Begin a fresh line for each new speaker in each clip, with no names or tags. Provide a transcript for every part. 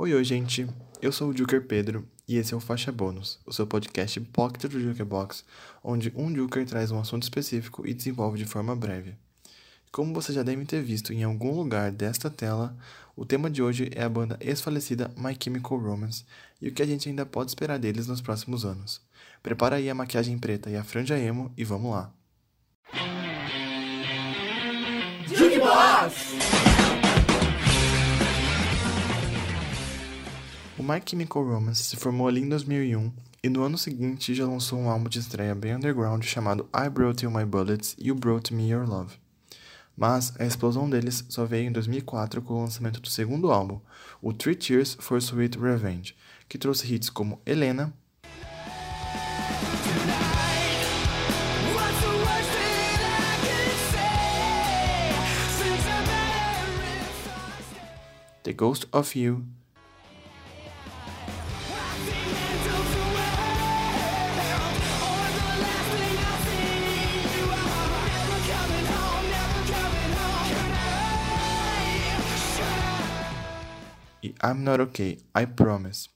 Oi, oi, gente. Eu sou o Juker Pedro e esse é o Faixa Bônus, o seu podcast pocket do Jukerbox, onde um Juker traz um assunto específico e desenvolve de forma breve. Como você já deve ter visto em algum lugar desta tela, o tema de hoje é a banda ex-falecida My Chemical Romance e o que a gente ainda pode esperar deles nos próximos anos. Prepara aí a maquiagem preta e a franja emo e vamos lá. O My Chemical Romance se formou ali em 2001 e no ano seguinte já lançou um álbum de estreia bem underground chamado I Brought You My Bullets e You Brought Me Your Love. Mas a explosão deles só veio em 2004 com o lançamento do segundo álbum, o Three Tears for Sweet Revenge, que trouxe hits como Helena, The Ghost of You I'm Not Okay, I Promise.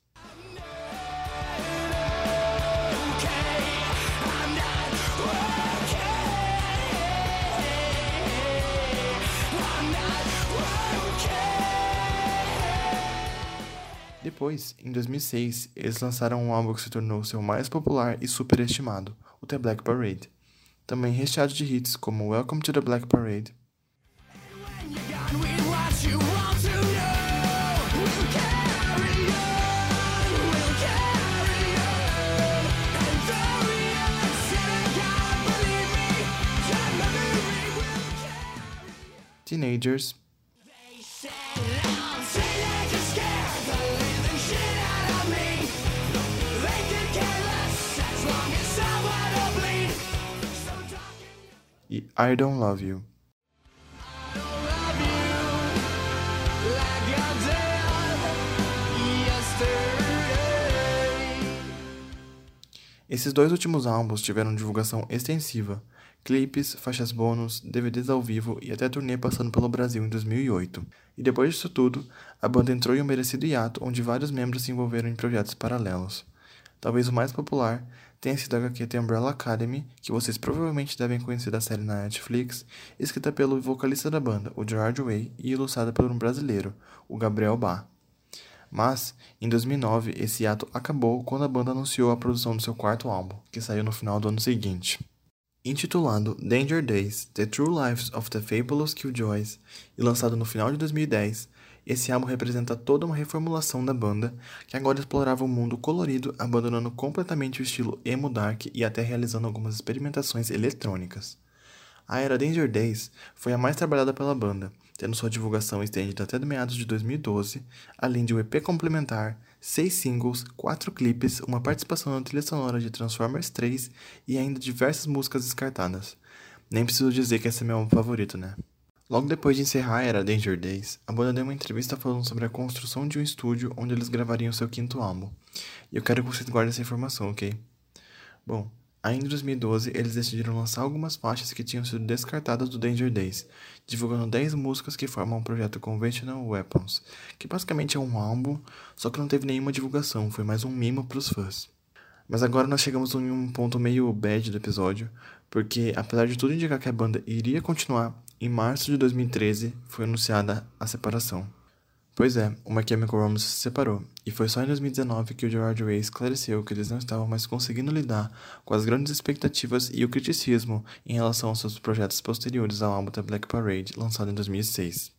Depois, em 2006, eles lançaram um álbum que se tornou seu mais popular e superestimado, o The Black Parade. Também recheado de hits como Welcome to the Black Parade, Teenagers. E I Don't Love You. Esses dois últimos álbuns tiveram divulgação extensiva, clipes, faixas bônus, DVDs ao vivo e até turnê passando pelo Brasil em 2008. E depois disso tudo, a banda entrou em um merecido hiato onde vários membros se envolveram em projetos paralelos. Talvez o mais popular tenha sido a HQ The Umbrella Academy, que vocês provavelmente devem conhecer da série na Netflix, escrita pelo vocalista da banda, o Gerard Way, e ilustrada por um brasileiro, o Gabriel Bá. Mas, em 2009, esse ato acabou quando a banda anunciou a produção do seu quarto álbum, que saiu no final do ano seguinte. Intitulado Danger Days: The True Lives of the Fabulous Killjoys e lançado no final de 2010, esse álbum representa toda uma reformulação da banda, que agora explorava um mundo colorido, abandonando completamente o estilo emo dark e até realizando algumas experimentações eletrônicas. A era Danger Days foi a mais trabalhada pela banda, tendo sua divulgação estendida até meados de 2012, além de um EP complementar, seis singles, quatro clipes, uma participação na trilha sonora de Transformers 3 e ainda diversas músicas descartadas. Nem preciso dizer que esse é meu álbum favorito, né? Logo depois de encerrar a era Danger Days, a banda deu uma entrevista falando sobre a construção de um estúdio onde eles gravariam seu quinto álbum. E eu quero que vocês guardem essa informação, ok? Bom, Ainda em 2012, eles decidiram lançar algumas faixas que tinham sido descartadas do Danger Days, divulgando 10 músicas que formam o projeto Conventional Weapons, que basicamente é um álbum, só que não teve nenhuma divulgação, foi mais um mimo para os fãs. Mas agora nós chegamos em um ponto meio bad do episódio, porque apesar de tudo indicar que a banda iria continuar, em março de 2013 foi anunciada a separação. Pois é, My Chemical Romance se separou, e foi só em 2019 que o Gerard Way esclareceu que eles não estavam mais conseguindo lidar com as grandes expectativas e o criticismo em relação aos seus projetos posteriores ao álbum The Black Parade, lançado em 2006.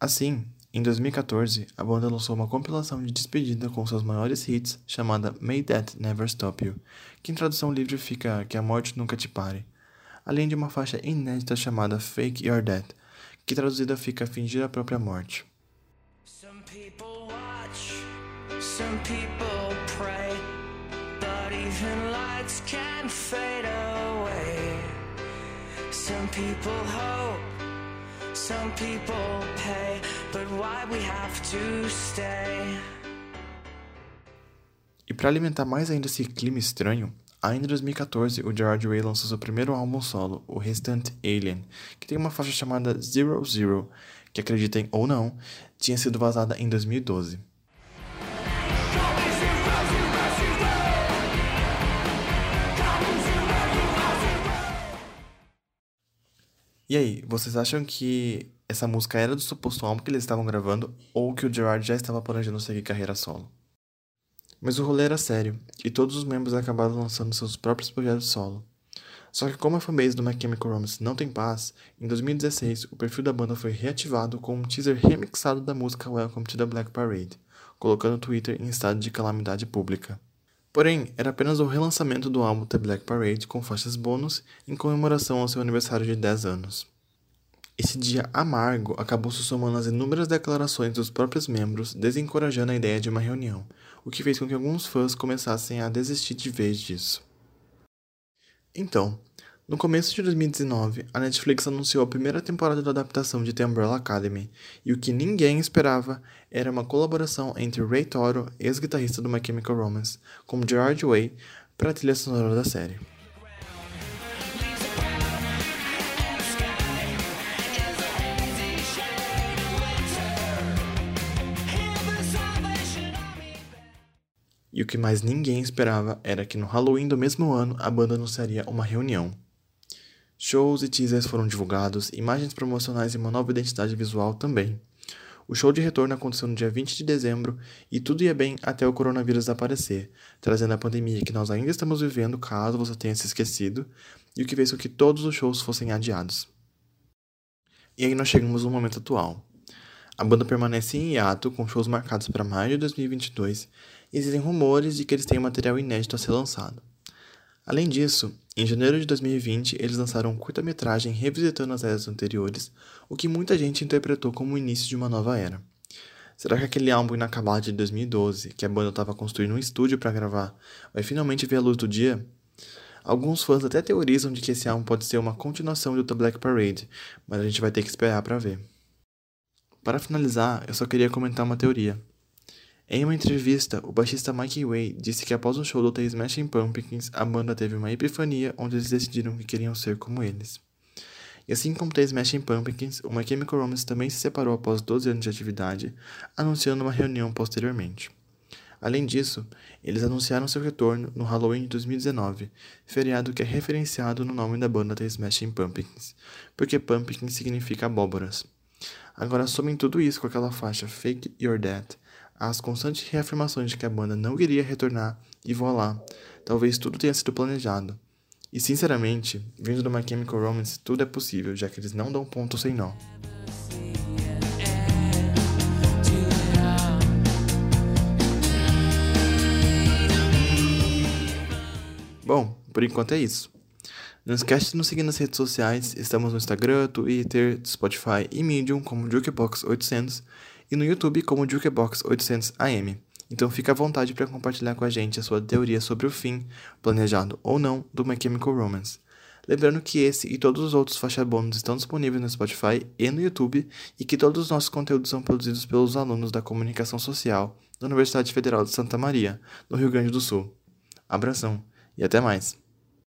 Assim, em 2014, a banda lançou uma compilação de despedida com seus maiores hits, chamada May That Never Stop You, que em tradução livre fica Que a Morte Nunca Te Pare, além de uma faixa inédita chamada Fake Your Death, que traduzida fica Fingir a Própria Morte. Some people pray, but even lights can fade away. Some people hope, some people pay, but why we have to stay? E para alimentar mais ainda esse clima estranho, Ainda em 2014, o Gerard Way lançou seu primeiro álbum solo, o Restant Alien, que tem uma faixa chamada Zero Zero, que acreditem ou não, tinha sido vazada em 2012. E aí, vocês acham que essa música era do suposto álbum que eles estavam gravando ou que o Gerard já estava planejando seguir carreira solo? Mas o rolê era sério, e todos os membros acabaram lançando seus próprios projetos solo. Só que como a fanbase do My Chemical Romance não tem paz, em 2016 o perfil da banda foi reativado com um teaser remixado da música Welcome to the Black Parade, colocando o Twitter em estado de calamidade pública. Porém, era apenas o relançamento do álbum The Black Parade com faixas bônus em comemoração ao seu aniversário de 10 anos. Esse dia amargo acabou se somando às inúmeras declarações dos próprios membros desencorajando a ideia de uma reunião, o que fez com que alguns fãs começassem a desistir de vez disso. Então, no começo de 2019, a Netflix anunciou a primeira temporada da adaptação de The Umbrella Academy, e o que ninguém esperava era uma colaboração entre Ray Toro, ex-guitarrista do My Chemical Romance, com Gerard Way para a trilha sonora da série. E o que mais ninguém esperava era que no Halloween do mesmo ano a banda anunciaria uma reunião. Shows e teasers foram divulgados, imagens promocionais e uma nova identidade visual também. O show de retorno aconteceu no dia 20 de dezembro e tudo ia bem até o coronavírus aparecer, trazendo a pandemia que nós ainda estamos vivendo caso você tenha se esquecido, e o que fez com que todos os shows fossem adiados. E aí nós chegamos no momento atual. A banda permanece em hiato, com shows marcados para maio de 2022, e existem rumores de que eles têm material inédito a ser lançado. Além disso, em janeiro de 2020, eles lançaram um curta-metragem revisitando as eras anteriores, o que muita gente interpretou como o início de uma nova era. Será que aquele álbum inacabado de 2012, que a banda estava construindo um estúdio para gravar, vai finalmente ver a luz do dia? Alguns fãs até teorizam de que esse álbum pode ser uma continuação do The Black Parade, mas a gente vai ter que esperar para ver. Para finalizar, eu só queria comentar uma teoria. Em uma entrevista, o baixista Mike Way disse que após o show do The Smashing Pumpkins, a banda teve uma epifania onde eles decidiram que queriam ser como eles. E assim como The Smashing Pumpkins, o Chemical Romance também se separou após 12 anos de atividade, anunciando uma reunião posteriormente. Além disso, eles anunciaram seu retorno no Halloween de 2019, feriado que é referenciado no nome da banda The Smashing Pumpkins, porque Pumpkin significa abóboras. Agora somem tudo isso com aquela faixa Fake Your Death, as constantes reafirmações de que a banda não iria retornar e voilá, talvez tudo tenha sido planejado. E sinceramente, vindo do My Chemical Romance, tudo é possível, já que eles não dão ponto sem nó. Bom, por enquanto é isso. Não esquece de nos seguir nas redes sociais, estamos no Instagram, Twitter, Spotify e Medium como Jukebox800 e no YouTube como Jukebox 800AM. Então fique à vontade para compartilhar com a gente a sua teoria sobre o fim, planejado ou não, do My Chemical Romance. Lembrando que esse e todos os outros faixa bônus estão disponíveis no Spotify e no YouTube e que todos os nossos conteúdos são produzidos pelos alunos da Comunicação Social da Universidade Federal de Santa Maria, no Rio Grande do Sul. Abração e até mais!